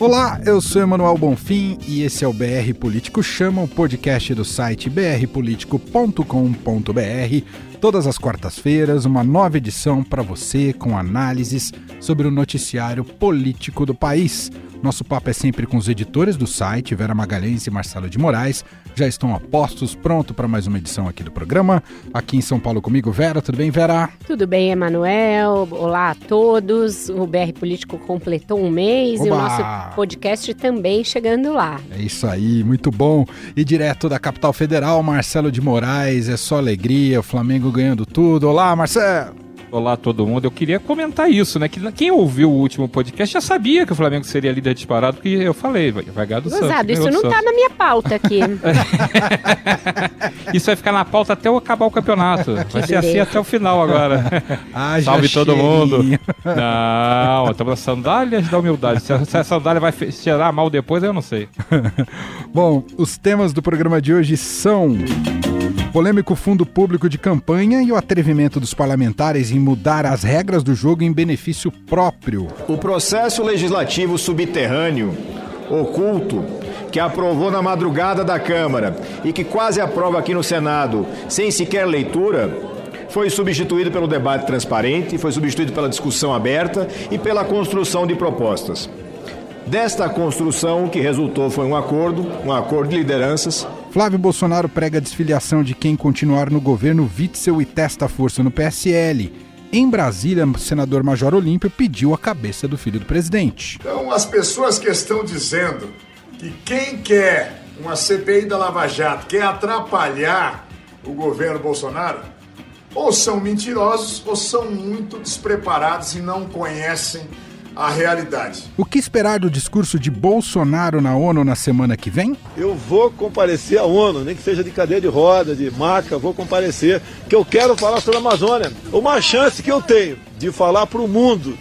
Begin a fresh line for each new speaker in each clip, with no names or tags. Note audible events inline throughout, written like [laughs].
Olá, eu sou Emanuel Bonfim e esse é o BR Político Chama, o podcast do site brpolitico.com.br. Todas as quartas-feiras, uma nova edição para você com análises sobre o noticiário político do país. Nosso papo é sempre com os editores do site, Vera Magalhães e Marcelo de Moraes. Já estão a postos, pronto para mais uma edição aqui do programa. Aqui em São Paulo comigo, Vera. Tudo bem, Vera?
Tudo bem, Emanuel. Olá a todos. O BR Político completou um mês Oba! e o nosso podcast também chegando lá.
É isso aí, muito bom. E direto da capital federal, Marcelo de Moraes. É só alegria, o Flamengo ganhando tudo. Olá, Marcelo.
Olá todo mundo. Eu queria comentar isso, né? Que quem ouviu o último podcast já sabia que o Flamengo seria líder disparado, porque eu falei, vai ganhar do Santos.
isso não tá na minha pauta aqui. [laughs]
isso vai ficar na pauta até eu acabar o campeonato. [laughs] Vai ser assim até o final agora. [laughs]
Ah, Salve todo mundo.
Não, estamos nas sandálias da humildade. Se a, se a sandália vai cheirar mal depois, eu não sei.
Bom, os temas do programa de hoje são polêmico fundo público de campanha e o atrevimento dos parlamentares em mudar as regras do jogo em benefício próprio.
O processo legislativo subterrâneo, oculto, que aprovou na madrugada da Câmara e que quase aprova aqui no Senado, sem sequer leitura, foi substituído pelo debate transparente, foi substituído pela discussão aberta e pela construção de propostas. Desta construção, o que resultou foi um acordo, um acordo de lideranças,
Flávio Bolsonaro prega a desfiliação de quem continuar no governo Witzel e testa força no PSL. Em Brasília, o senador Major Olímpio pediu a cabeça do filho do presidente.
Então, as pessoas que estão dizendo que quem quer uma CPI da Lava Jato quer atrapalhar o governo Bolsonaro, ou são mentirosos ou são muito despreparados e não conhecem a realidade.
O que esperar do discurso de Bolsonaro na ONU na semana que vem?
Eu vou comparecer à ONU, nem que seja de cadeira de roda, de maca, vou comparecer, que eu quero falar sobre a Amazônia. Uma chance que eu tenho de falar para o mundo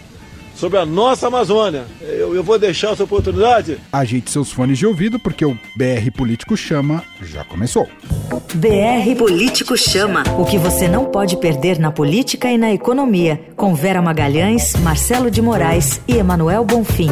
sobre a nossa Amazônia. Eu, eu, vou deixar essa oportunidade.
Ajeite seus fones de ouvido, porque o BR Político Chama já começou.
BR Político Chama. O que você não pode perder na política e na economia. Com Vera Magalhães, Marcelo de Moraes e Emanuel Bonfim.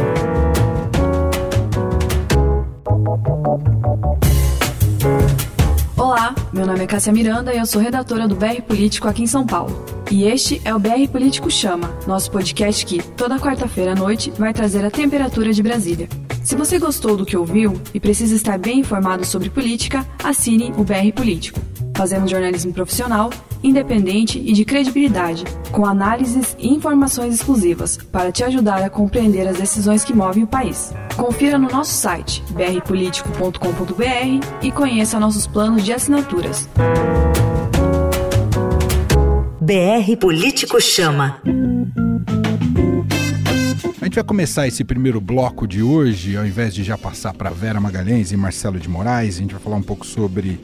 Meu nome é Cássia Miranda e eu sou redatora do BR Político aqui em São Paulo. E este é o BR Político Chama, nosso podcast que, toda quarta-feira à noite, vai trazer a temperatura de Brasília. Se você gostou do que ouviu e precisa estar bem informado sobre política, assine o BR Político. Fazemos jornalismo profissional, independente e de credibilidade, com análises e informações exclusivas para te ajudar a compreender as decisões que movem o país. Confira no nosso site brpolitico.com.br e conheça nossos planos de assinaturas.
BR Político Chama.
A gente vai começar esse primeiro bloco de hoje, ao invés de já passar para Vera Magalhães e Marcelo de Moraes, a gente vai falar um pouco sobre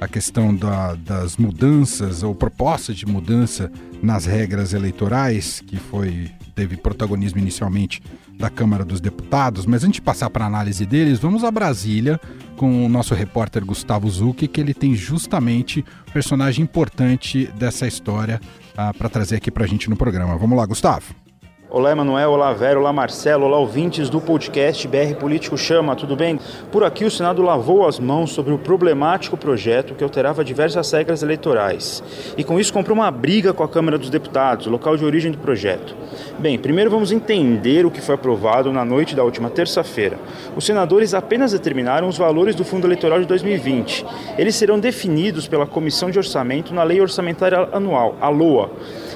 a questão da, das mudanças ou propostas de mudança nas regras eleitorais, que foi teve protagonismo inicialmente da Câmara dos Deputados, mas antes de passar para a análise deles, vamos a Brasília com o nosso repórter Gustavo Zucchi, que ele tem justamente personagem importante dessa história uh, para trazer aqui para a gente no programa. Vamos lá, Gustavo.
Olá, Emanuel. Olá, Vero. Olá, Marcelo. Olá, ouvintes do podcast BR Político Chama. Tudo bem? Por aqui, o Senado lavou as mãos sobre o problemático projeto que alterava diversas regras eleitorais. E com isso comprou uma briga com a Câmara dos Deputados, local de origem do projeto. Bem, primeiro vamos entender o que foi aprovado na noite da última terça-feira. Os senadores apenas determinaram os valores do Fundo Eleitoral de 2020. Eles serão definidos pela Comissão de Orçamento na Lei Orçamentária Anual, a LOA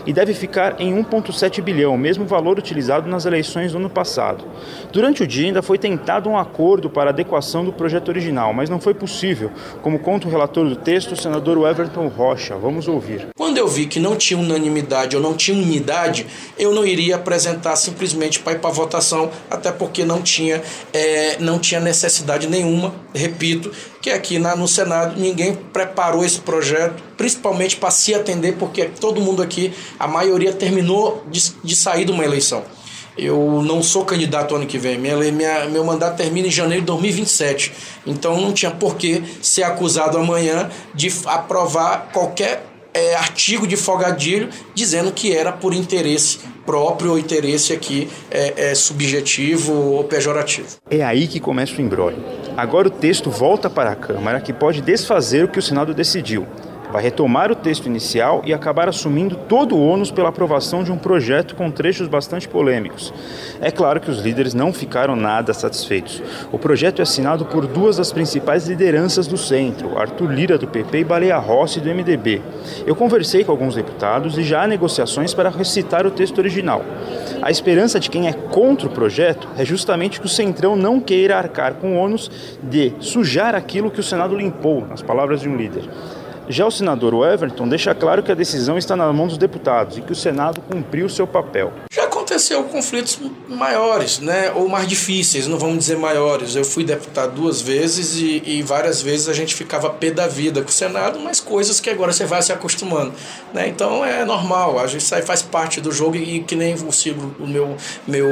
e deve ficar em 1,7 bilhão, mesmo valor utilizado nas eleições do ano passado. Durante o dia ainda foi tentado um acordo para adequação do projeto original, mas não foi possível, como conta o relator do texto, o senador Everton Rocha. Vamos ouvir.
Quando eu vi que não tinha unanimidade ou não tinha unidade, eu não iria apresentar simplesmente para ir para votação, até porque não tinha, é, não tinha necessidade nenhuma, repito, que aqui na, no Senado ninguém preparou esse projeto, principalmente para se atender, porque todo mundo aqui, a maioria terminou de, de sair de uma eleição. Eu não sou candidato ano que vem, minha, minha, meu mandato termina em janeiro de 2027. Então não tinha por que ser acusado amanhã de aprovar qualquer é, artigo de Fogadilho dizendo que era por interesse próprio ou interesse aqui é, é, subjetivo ou pejorativo.
É aí que começa o embrólio. Agora o texto volta para a Câmara, que pode desfazer o que o Senado decidiu vai retomar o texto inicial e acabar assumindo todo o ônus pela aprovação de um projeto com trechos bastante polêmicos. É claro que os líderes não ficaram nada satisfeitos. O projeto é assinado por duas das principais lideranças do centro, Arthur Lira do PP e Baleia Rossi do MDB. Eu conversei com alguns deputados e já há negociações para recitar o texto original. A esperança de quem é contra o projeto é justamente que o Centrão não queira arcar com o ônus de sujar aquilo que o Senado limpou, nas palavras de um líder. Já o senador Everton deixa claro que a decisão está na mão dos deputados e que o Senado cumpriu seu papel.
Já aconteceu conflitos maiores, né, ou mais difíceis, não vamos dizer maiores. Eu fui deputado duas vezes e, e várias vezes a gente ficava pé da vida com o Senado, mas coisas que agora você vai se acostumando, né? Então é normal, a gente aí faz parte do jogo e que nem o Ciro, o meu meu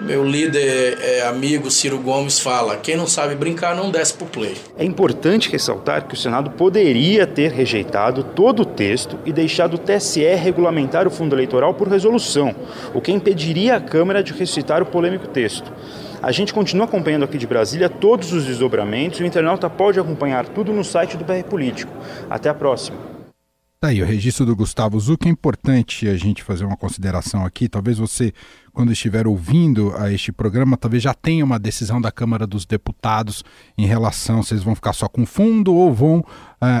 meu líder é, amigo Ciro Gomes fala, quem não sabe brincar não desce pro play.
É importante ressaltar que o Senado poderia ter rejeitado todo o texto e deixado o TSE regulamentar o fundo eleitoral por resolução, o que impediria a Câmara de ressuscitar o polêmico texto. A gente continua acompanhando aqui de Brasília todos os desdobramentos e o internauta pode acompanhar tudo no site do BR Político. Até a próxima.
Tá aí, o registro do Gustavo Zuc é importante a gente fazer uma consideração aqui. Talvez você, quando estiver ouvindo a este programa, talvez já tenha uma decisão da Câmara dos Deputados em relação se eles vão ficar só com fundo ou vão uh,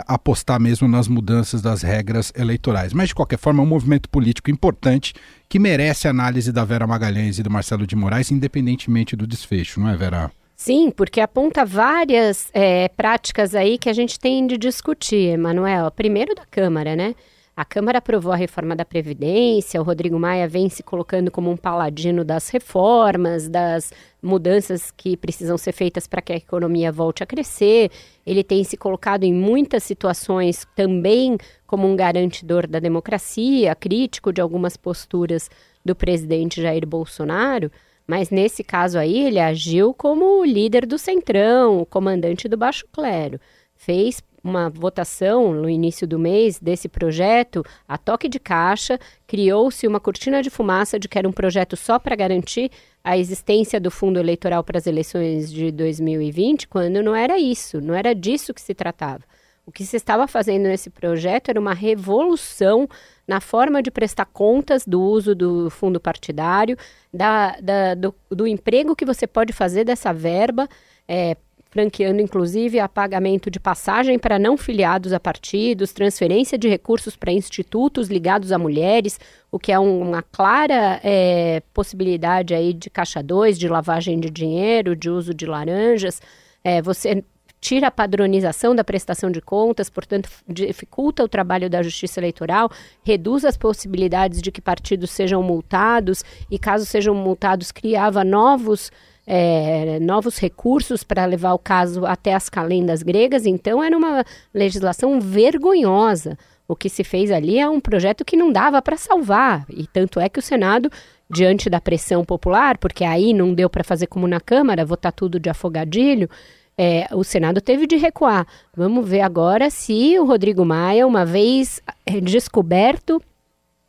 apostar mesmo nas mudanças das regras eleitorais. Mas, de qualquer forma, é um movimento político importante que merece análise da Vera Magalhães e do Marcelo de Moraes, independentemente do desfecho, não é, Vera?
Sim, porque aponta várias é, práticas aí que a gente tem de discutir, Emanuel. Primeiro da Câmara, né? A Câmara aprovou a reforma da Previdência, o Rodrigo Maia vem se colocando como um paladino das reformas, das mudanças que precisam ser feitas para que a economia volte a crescer. Ele tem se colocado em muitas situações também como um garantidor da democracia, crítico de algumas posturas do presidente Jair Bolsonaro. Mas nesse caso aí, ele agiu como o líder do Centrão, o comandante do Baixo Clero. Fez uma votação no início do mês desse projeto, a toque de caixa, criou-se uma cortina de fumaça de que era um projeto só para garantir a existência do fundo eleitoral para as eleições de 2020, quando não era isso, não era disso que se tratava. O que se estava fazendo nesse projeto era uma revolução na forma de prestar contas do uso do fundo partidário, da, da do, do, emprego que você pode fazer dessa verba, é, franqueando inclusive a pagamento de passagem para não filiados a partidos, transferência de recursos para institutos ligados a mulheres, o que é um, uma clara é, possibilidade aí de caixa 2, de lavagem de dinheiro, de uso de laranjas. É, você tira a padronização da prestação de contas, portanto, dificulta o trabalho da justiça eleitoral, reduz as possibilidades de que partidos sejam multados e, caso sejam multados, criava novos. É, novos recursos para levar o caso até as calendas gregas, então era uma legislação vergonhosa. O que se fez ali é um projeto que não dava para salvar, e tanto é que o Senado, diante da pressão popular, porque aí não deu para fazer como na Câmara, votar tudo de afogadilho, é, o Senado teve de recuar. Vamos ver agora se o Rodrigo Maia, uma vez é, descoberto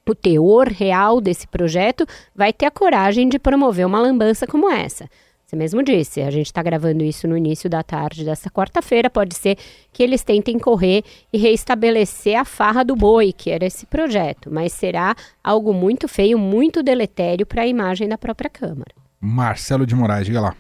o teor real desse projeto, vai ter a coragem de promover uma lambança como essa. Você mesmo disse, a gente está gravando isso no início da tarde desta quarta-feira. Pode ser que eles tentem correr e reestabelecer a farra do boi, que era esse projeto, mas será algo muito feio, muito deletério para a imagem da própria Câmara.
Marcelo de Moraes, diga lá.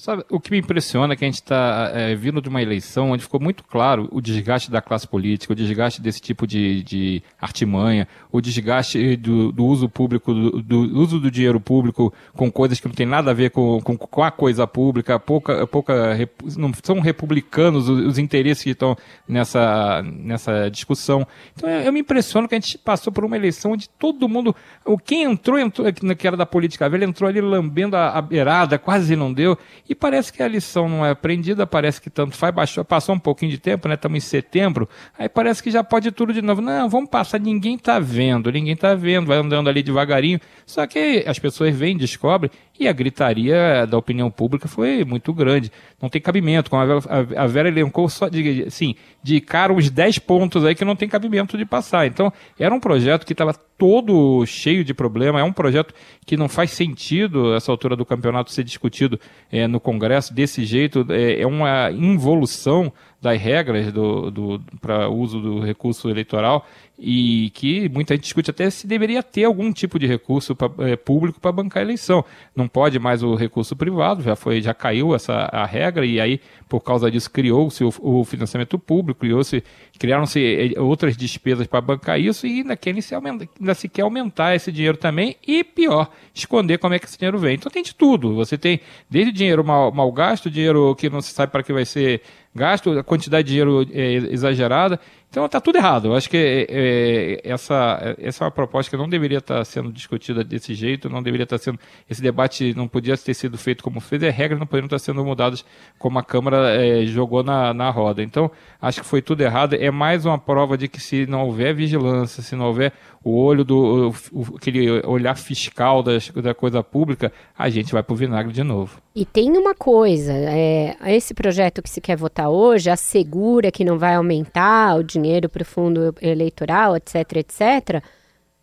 Sabe, o que me impressiona é que a gente está é, vindo de uma eleição onde ficou muito claro o desgaste da classe política, o desgaste desse tipo de, de artimanha, o desgaste do, do uso público, do, do, uso do dinheiro público com coisas que não tem nada a ver com, com, com a coisa pública, pouca, pouca, não são republicanos os, os interesses que estão nessa, nessa discussão. Então eu, eu, me impressiono que a gente passou por uma eleição onde todo mundo, quem entrou, entrou que era da política velha, entrou ali lambendo a, a beirada, quase não deu E parece que a lição não é aprendida, parece que tanto faz, baixou, passou um pouquinho de tempo, né? Estamos em setembro, aí parece que já pode tudo de novo. Não, vamos passar, ninguém está vendo, ninguém está vendo, vai andando ali devagarinho. Só que as pessoas vêm, descobrem, e a gritaria da opinião pública foi muito grande. Não tem cabimento, como a Vera, a Vera elencou só de, assim, de cara uns 10 pontos aí que não tem cabimento de passar. Então, era um projeto que estava todo cheio de problema, é um projeto que não faz sentido essa altura do campeonato ser discutido é, no Congresso desse jeito, é, é uma involução das regras do, do para uso do recurso eleitoral e que muita gente discute até se deveria ter algum tipo de recurso pra, é, público para bancar a eleição. Não pode mais o recurso privado, já foi, já caiu essa a regra e aí por causa disso criou-se o, o, financiamento público, criou-se criaram-se é, outras despesas para bancar isso e ainda, querem se aumentar, ainda se quer aumentar esse dinheiro também e pior, esconder como é que esse dinheiro vem. Então tem de tudo. Você tem desde dinheiro mal, mal gasto, dinheiro que não se sabe para que vai ser gasto, a quantidade de dinheiro é, exagerada. Então está tudo errado. Eu acho que é, é, essa, essa é uma proposta que não deveria estar sendo discutida desse jeito, não deveria estar sendo. Esse debate não podia ter sido feito como fez, e as regras não poderiam estar sendo mudadas como a Câmara é, jogou na, na roda. Então, acho que foi tudo errado. É mais uma prova de que se não houver vigilância, se não houver o olho do o, aquele olhar fiscal das, da coisa pública, a gente vai para o vinagre de novo.
E tem uma coisa, é, esse projeto que se quer votar hoje assegura que não vai aumentar o dinheiro para o fundo eleitoral, etc, etc.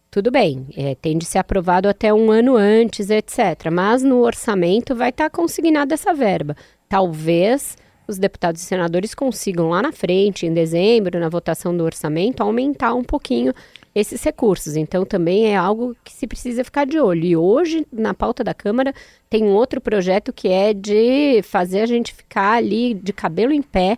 Tudo bem, é, tem de ser aprovado até um ano antes, etc. Mas no orçamento vai estar tá consignada essa verba. Talvez os deputados e senadores consigam lá na frente, em dezembro, na votação do orçamento, aumentar um pouquinho esses recursos. Então, também é algo que se precisa ficar de olho. E hoje, na pauta da Câmara, tem um outro projeto que é de fazer a gente ficar ali de cabelo em pé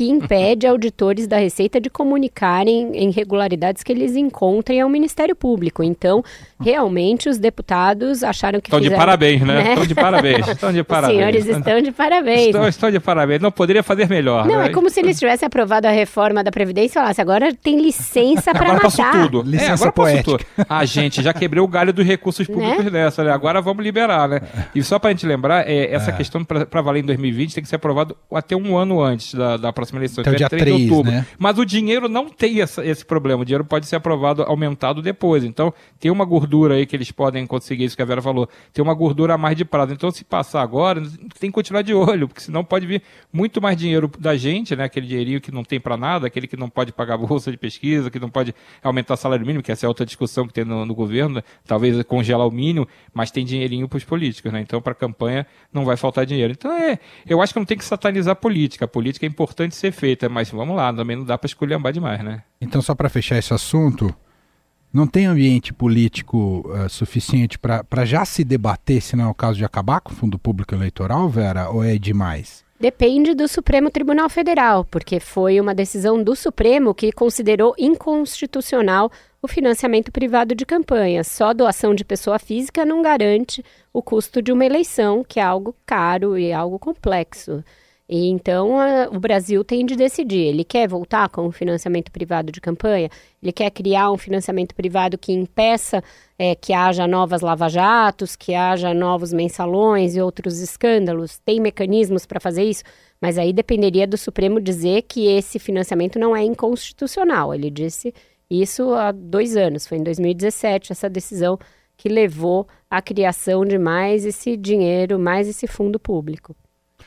que impede auditores da Receita de comunicarem irregularidades que eles encontrem ao Ministério Público. Então, realmente, os deputados acharam que
Estão
fizeram,
de parabéns, [laughs] né? Estão de parabéns. Estão de parabéns.
Os senhores estão de parabéns.
Estão, estão de parabéns. Não poderia fazer melhor.
Não,
né?
é como se eles tivessem aprovado a reforma da Previdência e falassem, agora tem licença para matar.
Agora tudo.
Licença
é, agora
poética.
Tudo. Ah, gente, já quebrei o galho dos recursos né? públicos né? nessa, né? Agora vamos liberar, né? E só para a gente lembrar, é, essa é. questão para valer em 2020 tem que ser aprovado até um ano antes da, da próxima eleição.
Então, dia 3 de outubro. Né?
Mas o dinheiro não tem essa, esse problema. O dinheiro pode ser aprovado, aumentado depois. Então, tem uma gordura aí que eles podem conseguir, isso que a Vera falou. Tem uma gordura a mais de prazo. Então, se passar agora, tem que continuar de olho, porque senão pode vir muito mais dinheiro da gente, né? Aquele dinheirinho que não tem para nada, aquele que não pode pagar [laughs] bolsa de pesquisa, que não pode aumentar salário mínimo, que essa é outra discussão que tem no, no governo, né? talvez congelar o mínimo, mas tem dinheirinho para os políticos, né? Então, para a campanha não vai faltar dinheiro. Então, é, eu acho que não tem que satanizar a política. A política é importante ser feita, mas vamos lá, também não dá para esculhambar demais, né?
Então, só para fechar esse assunto, não tem ambiente político uh, suficiente para já se debater se não é o caso de acabar com o fundo público eleitoral, Vera, ou é demais?
Depende do Supremo Tribunal Federal, porque foi uma decisão do Supremo que considerou inconstitucional o financiamento privado de campanha. Só doação de pessoa física não garante o custo de uma eleição, que é algo caro e algo complexo. E então a, o Brasil tem de decidir. Ele quer voltar com o financiamento privado de campanha? Ele quer criar um financiamento privado que impeça é, que haja novas lava-jatos, que haja novos mensalões e outros escândalos? Tem mecanismos para fazer isso? Mas aí dependeria do Supremo dizer que esse financiamento não é inconstitucional. Ele disse isso há dois anos, foi em 2017, essa decisão que levou à criação de mais esse dinheiro, mais esse fundo público.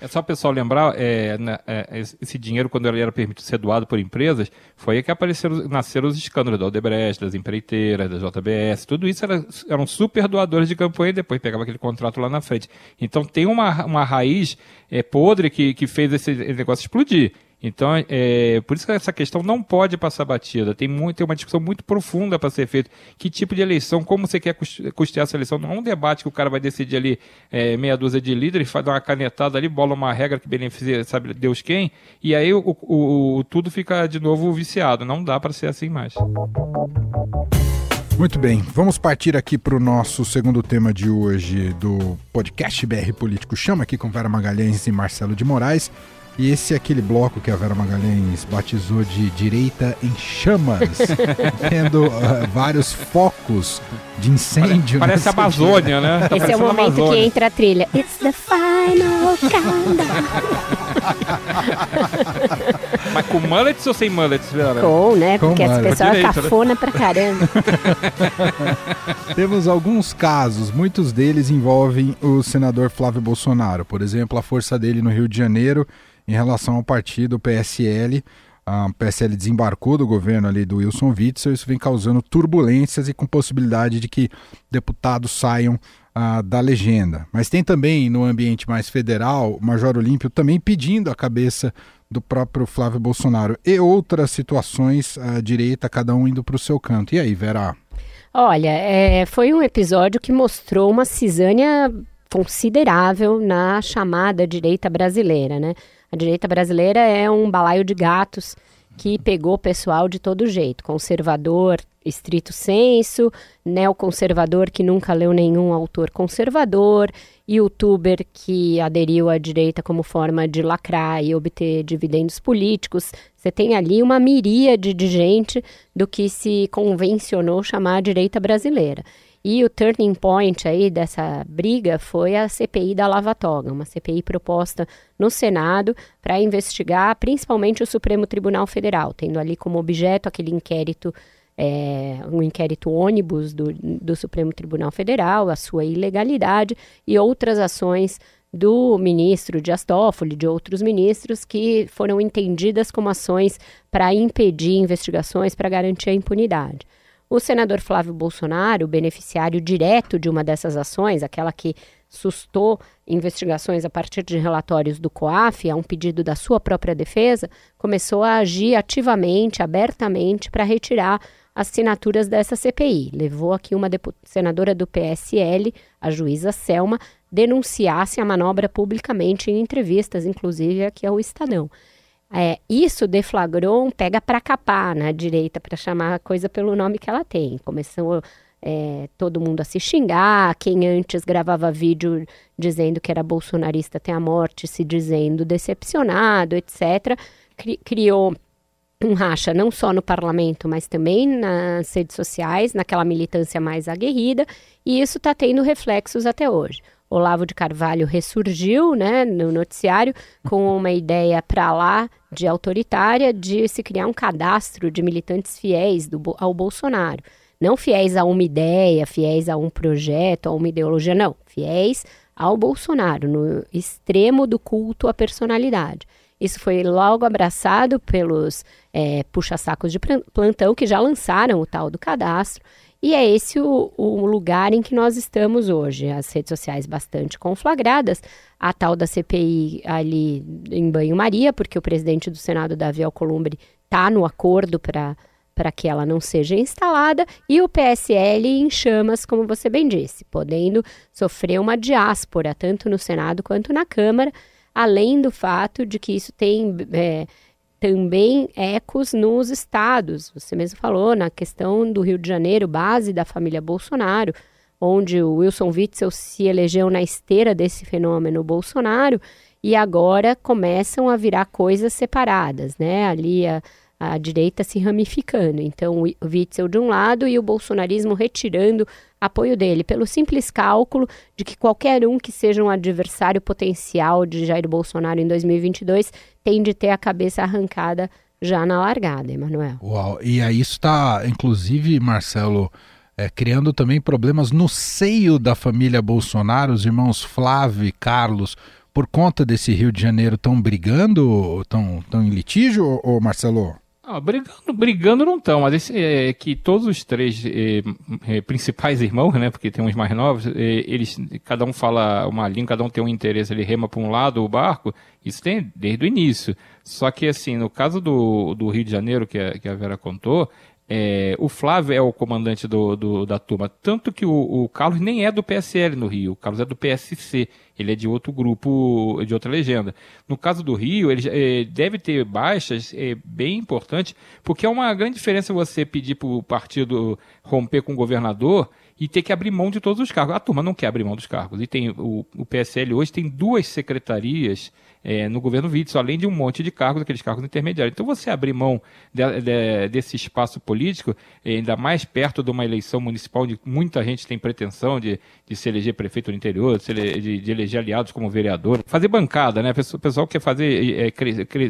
É só o pessoal lembrar, é, né, é, esse dinheiro, quando ele era permitido ser doado por empresas, foi aí que apareceram, nasceram os escândalos da Odebrecht, das empreiteiras, da JBS, tudo isso era, eram super doadores de campanha e depois pegava aquele contrato lá na frente. Então tem uma, uma raiz é, podre que, que fez esse negócio explodir. Então, é, por isso que essa questão não pode passar batida. Tem, muito, tem uma discussão muito profunda para ser feita. Que tipo de eleição, como você quer custear essa eleição? Não é um debate que o cara vai decidir ali é, meia dúzia de líderes, faz uma canetada ali, bola uma regra que beneficia, sabe Deus quem, e aí o, o, o tudo fica de novo viciado. Não dá para ser assim mais.
Muito bem, vamos partir aqui para o nosso segundo tema de hoje do podcast BR Político Chama, aqui com Vera Magalhães e Marcelo de Moraes E esse é aquele bloco que a Vera Magalhães batizou de Direita em Chamas, [laughs] tendo uh, vários focos de incêndio.
Parece a Amazônia, né?
Tá esse é o momento que entra a trilha. It's the final countdown.
Mas com mullets ou sem mullets, Vera?
Com, né?
Com
Porque essa
mullet.
pessoa é
né?
cafona pra caramba. [laughs]
Temos alguns casos, muitos deles envolvem o senador Flávio Bolsonaro. Por exemplo, a força dele no Rio de Janeiro em relação ao partido PSL. A PSL desembarcou do governo ali do Wilson Witzel, isso vem causando turbulências e com possibilidade de que deputados saiam ah, da legenda. Mas tem também no ambiente mais federal, o Major Olímpio também pedindo a cabeça do próprio Flávio Bolsonaro e outras situações à direita, cada um indo para o seu canto. E aí, Vera?
Olha, é, foi um episódio que mostrou uma cisânia considerável na chamada direita brasileira, né? A direita brasileira é um balaio de gatos que pegou o pessoal de todo jeito, conservador estrito senso, neoconservador que nunca leu nenhum autor conservador, youtuber que aderiu à direita como forma de lacrar e obter dividendos políticos. Você tem ali uma miríade de gente do que se convencionou chamar a direita brasileira. E o turning point aí dessa briga foi a CPI da Lava Toga, uma CPI proposta no Senado para investigar principalmente o Supremo Tribunal Federal, tendo ali como objeto aquele inquérito, é, um inquérito ônibus do, do Supremo Tribunal Federal, a sua ilegalidade e outras ações do ministro Dias Toffoli, de outros ministros que foram entendidas como ações para impedir investigações para garantir a impunidade. O senador Flávio Bolsonaro, beneficiário direto de uma dessas ações, aquela que sustou investigações a partir de relatórios do COAF, a um pedido da sua própria defesa, começou a agir ativamente, abertamente, para retirar assinaturas dessa CPI. Levou aqui uma senadora do PSL, a juíza Selma, denunciasse a manobra publicamente em entrevistas, inclusive aqui ao Estadão. É, isso deflagrou um pega para capar na direita, para chamar a coisa pelo nome que ela tem. Começou é, todo mundo a se xingar, quem antes gravava vídeo dizendo que era bolsonarista até a morte, se dizendo decepcionado, etc. Cri criou um racha não só no parlamento, mas também nas redes sociais, naquela militância mais aguerrida, e isso está tendo reflexos até hoje. Olavo de Carvalho ressurgiu né, no noticiário com uma ideia para lá de autoritária de se criar um cadastro de militantes fiéis do, ao Bolsonaro. Não fiéis a uma ideia, fiéis a um projeto, a uma ideologia, não. Fiéis ao Bolsonaro, no extremo do culto à personalidade. Isso foi logo abraçado pelos é, puxa-sacos de plantão que já lançaram o tal do cadastro. E é esse o, o, lugar em que nós estamos hoje. As redes sociais bastante conflagradas, a tal da CPI ali em banho-maria, porque o presidente do Senado, Davi Alcolumbre, está no acordo para para que ela não seja instalada, e o PSL em chamas, como você bem disse, podendo sofrer uma diáspora, tanto no Senado quanto na Câmara, além do fato de que isso tem é, também ecos nos estados. Você mesmo falou na questão do Rio de Janeiro, base da família Bolsonaro, onde o Wilson Witzel se elegeu na esteira desse fenômeno Bolsonaro e agora começam a virar coisas separadas, né? Ali a, a direita se ramificando. Então, o Witzel de um lado e o bolsonarismo retirando apoio dele, pelo simples cálculo de que qualquer um que seja um adversário potencial de Jair Bolsonaro em 2022 tem de ter a cabeça arrancada já na largada, Emanuel.
Uau, e aí está, inclusive, Marcelo, é, criando também problemas no seio da família Bolsonaro, os irmãos Flávio e Carlos, por conta desse Rio de Janeiro, estão brigando, estão em litígio, ou, Marcelo?
Ah, brigando, brigando não estão, mas esse, é, que todos os três é, é, principais irmãos, né, porque tem uns mais novos, é, eles, cada um fala uma língua, cada um tem um interesse, ele rema para um lado o barco, isso tem desde o início. Só que, assim, no caso do, do Rio de Janeiro, que a, que a Vera contou, é, o Flávio é o comandante do, do, da turma, tanto que o, o, Carlos nem é do PSL no Rio, o Carlos é do PSC, ele é de outro grupo, de outra legenda. No caso do Rio, ele é, deve ter baixas é, bem importantes, porque é uma grande diferença você pedir para o partido romper com o governador e ter que abrir mão de todos os cargos. A turma não quer abrir mão dos cargos. E tem o, o PSL hoje tem duas secretarias é, no governo Witzel, além de um monte de cargos, aqueles cargos intermediários. Então, você abrir mão de, de, desse espaço político, ainda mais perto de uma eleição municipal onde muita gente tem pretensão de, de se eleger prefeito no interior, de, de, de eleger aliados como vereador, fazer bancada, né? O pessoal quer fazer, é,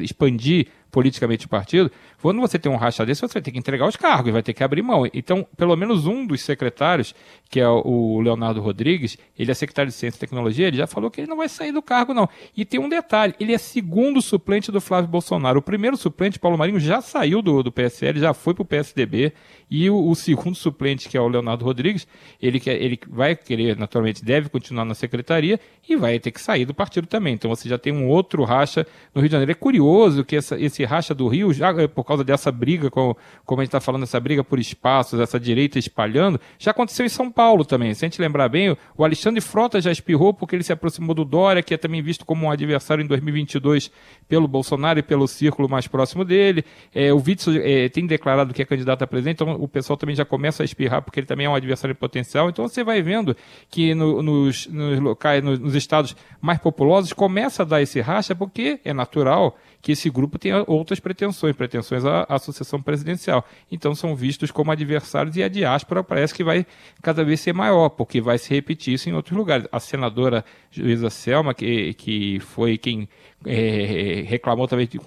expandir politicamente partido, quando você tem um racha desse, você vai ter que entregar os cargos, vai ter que abrir mão. Então, pelo menos um dos secretários, que é o Leonardo Rodrigues, ele é secretário de Ciência e Tecnologia, ele já falou que ele não vai sair do cargo, não. E tem um detalhe, ele é segundo suplente do Flávio Bolsonaro. O primeiro suplente, Paulo Marinho, já saiu do, do PSL, já foi para o PSDB, e o, o, segundo suplente, que é o Leonardo Rodrigues, ele, quer, ele vai querer, naturalmente, deve continuar na secretaria e vai ter que sair do partido também. Então você já tem um outro racha no Rio de Janeiro. É curioso que essa, esse racha do Rio, já é por causa dessa briga, com, como a gente está falando, essa briga por espaços, essa direita espalhando, já aconteceu em São Paulo também. Se a gente lembrar bem, o Alexandre Frota já espirrou porque ele se aproximou do Dória, que é também visto como um adversário em 2022 pelo Bolsonaro e pelo círculo mais próximo dele. É, o Witzel é, tem declarado que é candidato a presidente, então o pessoal também já começa a espirrar porque ele também é um adversário potencial. Então você vai vendo que no, nos, nos locais, nos, nos estados mais populosos, começa a dar esse racha porque é natural que esse grupo tenha outras pretensões, pretensões à, sucessão presidencial. Então são vistos como adversários e a diáspora parece que vai cada vez ser maior, porque vai se repetir isso em outros lugares. A senadora juíza Selma, que, que foi quem é, reclamou também de,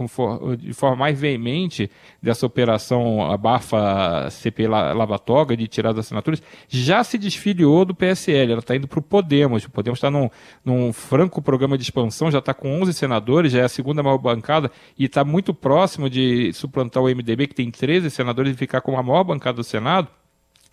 de, forma mais veemente dessa operação abafa CP Lavatoga de tirar das assinaturas, já se desfiliou do PSL, ela está indo para o Podemos. O Podemos está num, num franco programa de expansão, já está com 11 senadores, já é a segunda maior bancada e está muito próximo de suplantar o MDB, que tem 13 senadores, e ficar com a maior bancada do Senado.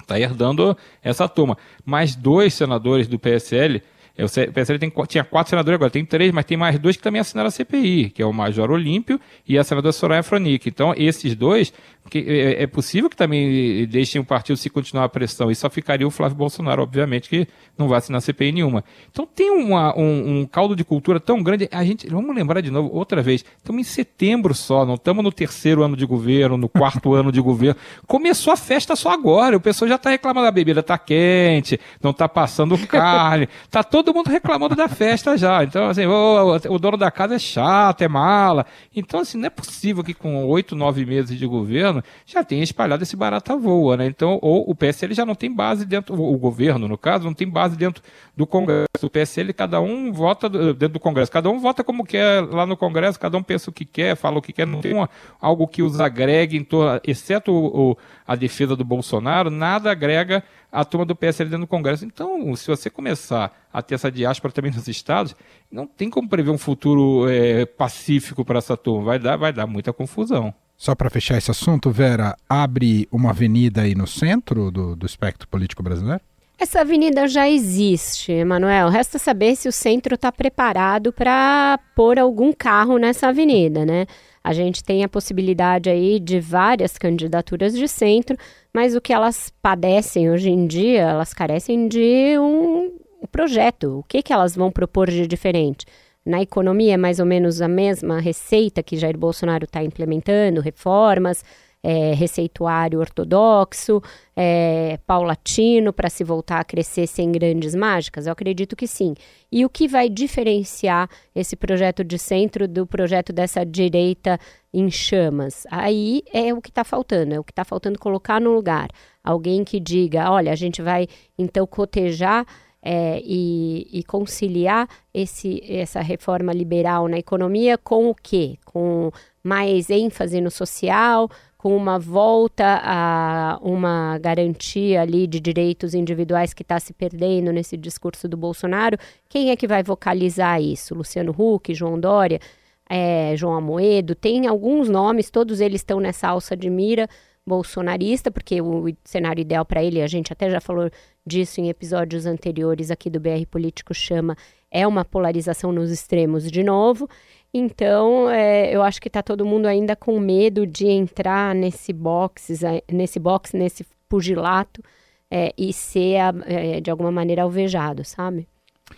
Está herdando essa turma. Mais dois senadores do PSL o PSL tem, tinha quatro senadores, agora tem três, mas tem mais dois que também assinaram a CPI, que é o Major Olímpio e a senadora Soraya Fronic. Então, esses dois, é, é, possível que também deixem o partido se continuar a pressão, e só ficaria o Flávio Bolsonaro, obviamente, que não vai assinar CPI nenhuma. Então, tem uma, um, um, caldo de cultura tão grande. A gente, vamos lembrar de novo, outra vez, estamos em setembro só, não estamos no terceiro ano de governo, no quarto [laughs] ano de governo. Começou a festa só agora, o pessoal já está reclamando, a bebida está quente, não está passando carne, está [laughs] todo todo mundo reclamando da festa já. Então, assim, o, o dono da casa é chato, é mala. Então, assim, não é possível que com oito, nove meses de governo já tenha espalhado esse barata voa, né? Então, ou o PSL já não tem base dentro, o governo, no caso, não tem base dentro do Congresso. O PSL, cada um vota dentro do Congresso, cada um vota como quer lá no Congresso, cada um pensa o que quer, fala o que quer, não tem uma, algo que os agregue em torno, exceto o, o, a defesa do Bolsonaro, nada agrega a turma do PSL dentro do Congresso. Então, se você começar a ter essa diáspora também nos estados, não tem como prever um futuro é, pacífico para essa turma. Vai dar, vai dar muita confusão.
Só para fechar esse assunto, Vera, abre uma avenida aí no centro do, do espectro político brasileiro?
Essa avenida já existe, Emanuel. Resta saber se o centro está preparado para pôr algum carro nessa avenida, né? A gente tem a possibilidade aí de várias candidaturas de centro, mas o que elas padecem hoje em dia, elas carecem de um projeto. O que, que elas vão propor de diferente? Na economia é mais ou menos a mesma receita que Jair Bolsonaro está implementando, reformas, é, receituário ortodoxo, é, paulatino, para se voltar a crescer sem grandes mágicas? Eu acredito que sim. E o que vai diferenciar esse projeto de centro do projeto dessa direita em chamas? Aí é o que está faltando, é o que está faltando colocar no lugar. Alguém que diga: olha, a gente vai então cotejar. É, e, e, conciliar esse, essa reforma liberal na economia com o quê? Com mais ênfase no social, com uma volta a uma garantia ali de direitos individuais que está se perdendo nesse discurso do Bolsonaro, quem é que vai vocalizar isso? Luciano Huck, João Dória, é, João Amoedo, tem alguns nomes, todos eles estão nessa alça de mira bolsonarista, porque o cenário ideal para ele, a gente até já falou disso em episódios anteriores aqui do BR Político Chama, é uma polarização nos extremos de novo. Então, é, eu acho que está todo mundo ainda com medo de entrar nesse box, nesse box, nesse pugilato é, e ser, é, de alguma maneira, alvejado, sabe?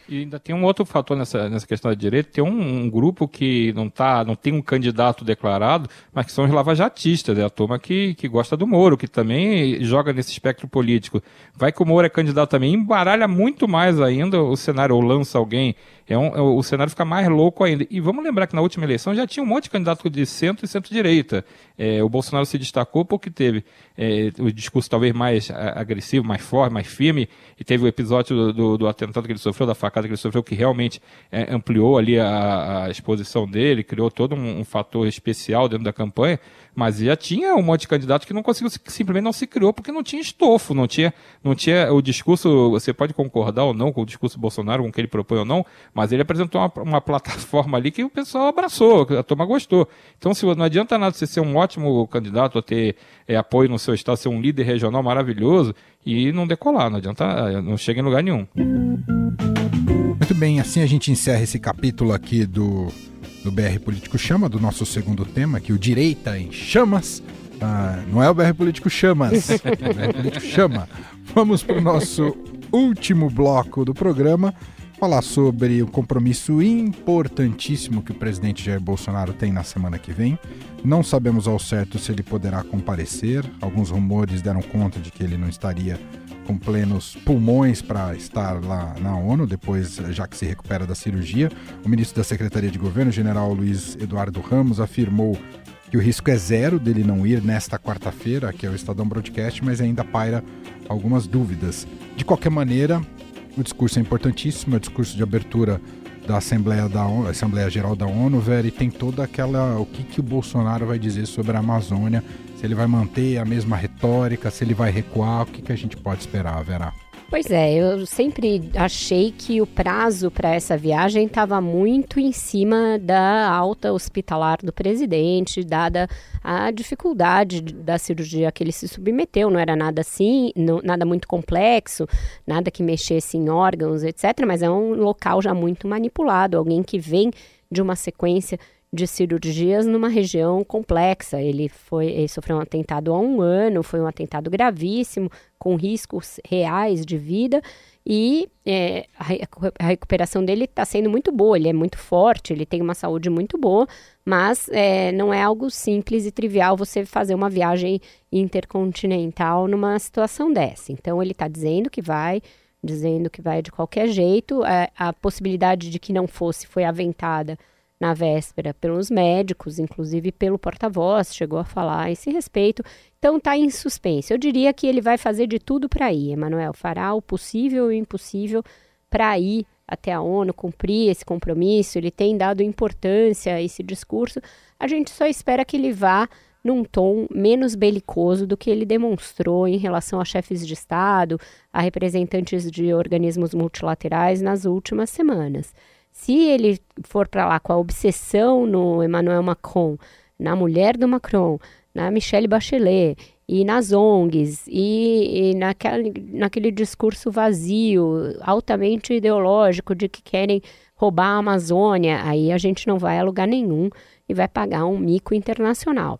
E ainda tem um outro fator nessa, nessa questão da direita, tem um, um, grupo que não tá, não tem um candidato declarado, mas que são os lavajatistas, é a turma que, que gosta do Moro, que também joga nesse espectro político. Vai que o Moro é candidato também, embaralha muito mais ainda o cenário, ou lança alguém, é um, é, o cenário fica mais louco ainda. E vamos lembrar que na última eleição já tinha um monte de candidato de centro e centro-direita. É, o Bolsonaro se destacou porque teve é, o discurso talvez mais agressivo, mais forte, mais firme, e teve o episódio do, do, do atentado que ele sofreu, da facada que ele sofreu, que realmente é, ampliou ali a, a, exposição dele, criou todo um, um, fator especial dentro da campanha, mas já tinha um monte de candidato que não conseguiu, simplesmente não se criou porque não tinha estofo, não tinha, não tinha o discurso, você pode concordar ou não com o discurso do Bolsonaro, com o que ele propõe ou não, mas ele apresentou uma, uma plataforma ali que o pessoal abraçou, a turma gostou. Então, se não adianta nada você ser um ótimo candidato, ter é, apoio no seu estado, ser um líder regional maravilhoso e não decolar, não adianta, não chega em lugar nenhum.
Muito bem, assim a gente encerra esse capítulo aqui do, do BR Político Chama, do nosso segundo tema, que o Direita em Chamas. Ah, não é o BR Político Chamas, é o BR Político Chama. Vamos para o nosso último bloco do programa, falar sobre o compromisso importantíssimo que o presidente Jair Bolsonaro tem na semana que vem. Não sabemos ao certo se ele poderá comparecer. Alguns rumores deram conta de que ele não estaria com plenos pulmões para estar lá na ONU, depois, já que se recupera da cirurgia. O ministro da Secretaria de Governo, general Luiz Eduardo Ramos, afirmou que o risco é zero dele não ir nesta quarta-feira, que é o Estadão Broadcast, mas ainda paira algumas dúvidas. De qualquer maneira, o discurso é importantíssimo, é o discurso de abertura da Assembleia, da ONU, Assembleia Geral da ONU, velho, e tem toda aquela. o que, que o Bolsonaro vai dizer sobre a Amazônia, se ele vai manter a mesma retórica, se ele vai recuar, o que, que a gente pode esperar, Vera?
Pois é, eu sempre achei que o prazo para essa viagem estava muito em cima da alta hospitalar do presidente, dada a dificuldade da cirurgia que ele se submeteu. Não era nada assim, não, nada muito complexo, nada que mexesse em órgãos, etc. Mas é um local já muito manipulado, alguém que vem de uma sequência de cirurgias numa região complexa. Ele foi, ele sofreu um atentado há um ano, foi um atentado gravíssimo, com riscos reais de vida. E é, a recuperação dele está sendo muito boa, ele é muito forte, ele tem uma saúde muito boa, mas é, não é algo simples e trivial você fazer uma viagem intercontinental numa situação dessa. Então ele está dizendo que vai, dizendo que vai de qualquer jeito. É, a possibilidade de que não fosse foi aventada na véspera pelos médicos, inclusive pelo porta-voz, chegou a falar a esse respeito. Então está em suspense. Eu diria que ele vai fazer de tudo para ir, Emanuel, fará o possível e o impossível para ir até a ONU, cumprir esse compromisso, ele tem dado importância a esse discurso. A gente só espera que ele vá num tom menos belicoso do que ele demonstrou em relação a chefes de Estado, a representantes de organismos multilaterais nas últimas semanas. Se ele for para lá com a obsessão no Emmanuel Macron, na mulher do Macron, na Michelle Bachelet e nas ONGs e, e naquele, naquele discurso vazio, altamente ideológico de que querem roubar a Amazônia, aí a gente não vai a lugar nenhum e vai pagar um mico internacional.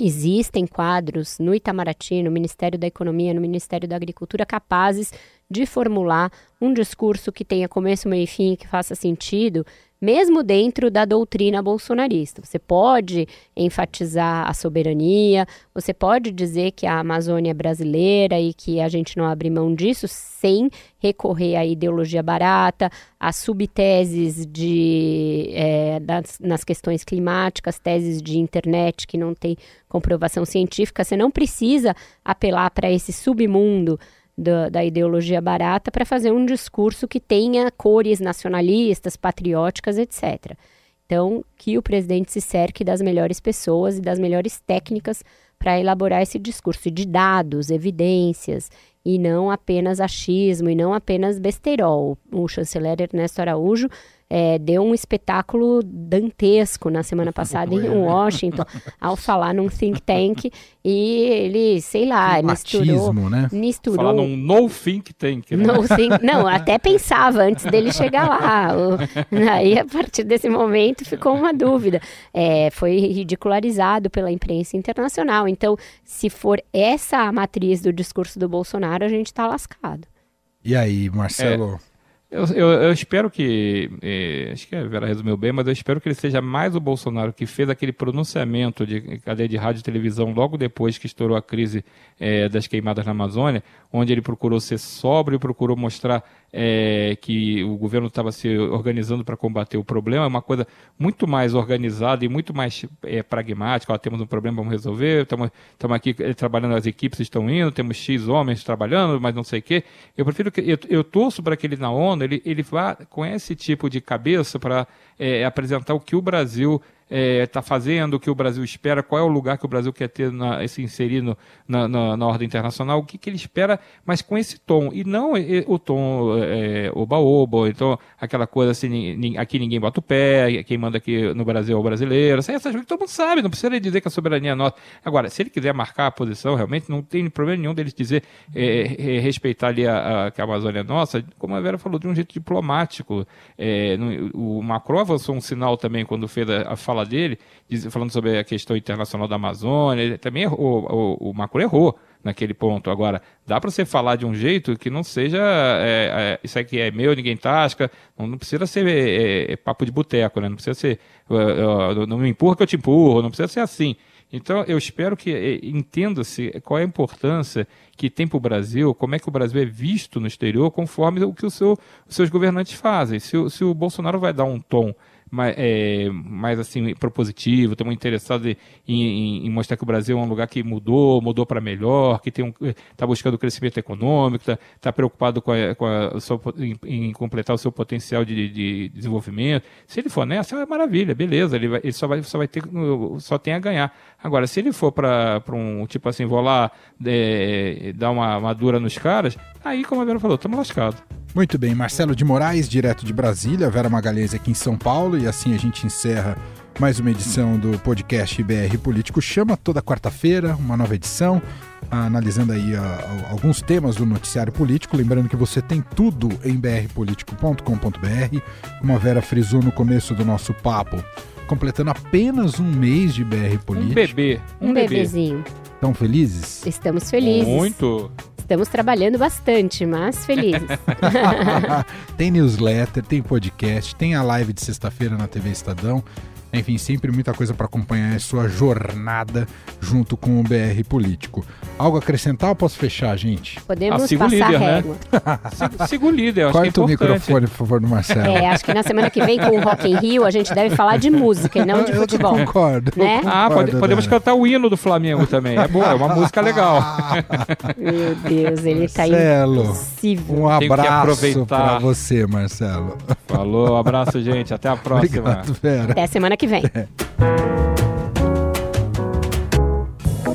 Existem quadros no Itamaraty, no Ministério da Economia, no Ministério da Agricultura capazes de formular um discurso que tenha começo, meio e fim, que faça sentido, mesmo dentro da doutrina bolsonarista. Você pode enfatizar a soberania, você pode dizer que a Amazônia é brasileira e que a gente não abre mão disso sem recorrer à ideologia barata, a subteses de, é, das, nas questões climáticas, teses de internet que não tem comprovação científica. Você não precisa apelar para esse submundo da, da ideologia barata para fazer um discurso que tenha cores nacionalistas, patrióticas, etc. Então, que o presidente se cerque das melhores pessoas e das melhores técnicas para elaborar esse discurso de dados, evidências, e não apenas achismo, e não apenas besterol. O chanceler Ernesto Araújo é, deu um espetáculo dantesco na semana [laughs] passada em Washington, ao falar num think tank, e ele, sei lá,
que misturou... né?
misturou
falar num no think tank, né?
No think, não, até pensava antes dele chegar lá. O, aí, a partir desse momento, ficou uma dúvida. É, foi ridicularizado pela imprensa internacional. Então, se for essa a matriz do discurso do Bolsonaro, a gente está lascado.
E aí, Marcelo...
É. Eu, eu, eu, espero que. Eh, acho que a Vera resumiu bem, mas eu espero que ele seja mais o Bolsonaro que fez aquele pronunciamento de cadeia de rádio e televisão logo depois que estourou a crise eh, das queimadas na Amazônia, onde ele procurou ser sóbrio, procurou mostrar é, que o governo estava se organizando para combater o problema, é uma coisa muito mais organizada e muito mais é, pragmática. Ó, temos um problema, vamos resolver, estamos aqui é, trabalhando, as equipes estão indo, temos X homens trabalhando, mas não sei o quê. Eu prefiro que eu, eu torço para que ele na ONU ele, ele vá com esse tipo de cabeça para é, apresentar o que o Brasil está é, tá fazendo, o que o Brasil espera, qual é o lugar que o Brasil quer ter na, se inserir na, na, na, ordem internacional, o que, que ele espera, mas com esse tom, e não o tom é, oba-oba, então aquela coisa assim, aqui ninguém bota o pé, quem manda aqui no Brasil é o brasileiro, essas coisas que todo mundo sabe, não precisa dizer que a soberania é nossa. Agora, se ele quiser marcar a posição, realmente não tem problema nenhum dele dizer, é, é, respeitar ali a, a, que a Amazônia é nossa, como a Vera falou, de um jeito diplomático. É, no, o Macron avançou um sinal também quando fez a, a fala fala dele, falando sobre a questão internacional da Amazônia, ele também errou, o, o Macron errou naquele ponto. Agora, dá para você falar de um jeito que não seja é, é, isso aqui é meu, ninguém tasca, não, não precisa ser é, é papo de boteco, né? não precisa ser não me empurra que eu te empurro, não precisa ser assim. Então, eu espero que é, entenda-se qual é a importância que tem para o Brasil, como é que o Brasil é visto no exterior, conforme o que seu, os seus governantes fazem. Se, se o Bolsonaro vai dar um tom mais, é, mais assim propositivo, estamos interessados em, em, em, mostrar que o Brasil é um lugar que mudou, mudou para melhor, que tem um, está buscando crescimento econômico, está tá preocupado com, a, com a, em, em, completar o seu potencial de, de, desenvolvimento. Se ele for nessa, é maravilha, beleza, ele, vai, ele só, vai, só vai ter, só tem a ganhar. Agora, se ele for para um tipo assim, vou lá é, dar uma, uma dura nos caras, aí, como a Vera falou, estamos lascados.
Muito bem, Marcelo de Moraes, direto de Brasília, Vera Magalhães aqui em São Paulo, e assim a gente encerra mais uma edição do podcast BR Político Chama, toda quarta-feira, uma nova edição, analisando aí uh, alguns temas do noticiário político. Lembrando que você tem tudo em brpolitico.com.br, como a Vera frisou no começo do nosso papo, completando apenas um mês de BR Político. Um
bebê,
um, um bebê. bebezinho.
Estão felizes?
Estamos felizes.
Muito.
Estamos trabalhando bastante, mas felizes. [laughs] [laughs]
tem newsletter, tem podcast, tem a live de sexta-feira na TV Estadão. Enfim, sempre muita coisa para acompanhar a sua jornada junto com o BR Político. Algo a acrescentar ou posso fechar, gente?
Podemos ah, passar líder, né? régua.
Né? sigo, líder, acho
Corta
que é
o microfone, por favor, do Marcelo.
É, acho que na semana que vem com o Rock in Rio a gente deve falar de música e não de futebol.
Eu concordo. Né?
Eu ah,
concordo,
pode, podemos cantar o hino do Flamengo também. É boa, é uma música legal. [laughs]
Meu Deus, ele tá
Marcelo,
impossível.
Um abraço para você, Marcelo.
Falou, abraço, gente. Até a próxima.
Obrigado, Vera.
Até semana que vem. É.